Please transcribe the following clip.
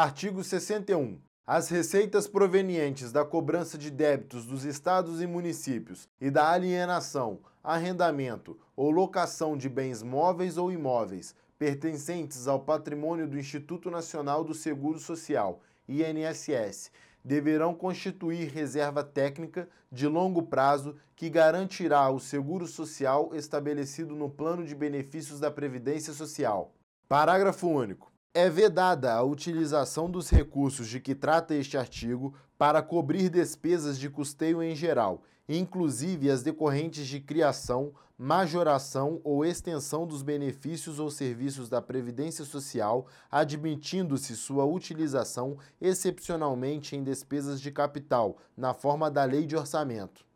Artigo 61. As receitas provenientes da cobrança de débitos dos estados e municípios e da alienação, arrendamento ou locação de bens móveis ou imóveis pertencentes ao patrimônio do Instituto Nacional do Seguro Social, INSS, deverão constituir reserva técnica de longo prazo que garantirá o seguro social estabelecido no Plano de Benefícios da Previdência Social. Parágrafo único. É vedada a utilização dos recursos de que trata este artigo para cobrir despesas de custeio em geral, inclusive as decorrentes de criação, majoração ou extensão dos benefícios ou serviços da Previdência Social, admitindo-se sua utilização excepcionalmente em despesas de capital, na forma da Lei de Orçamento.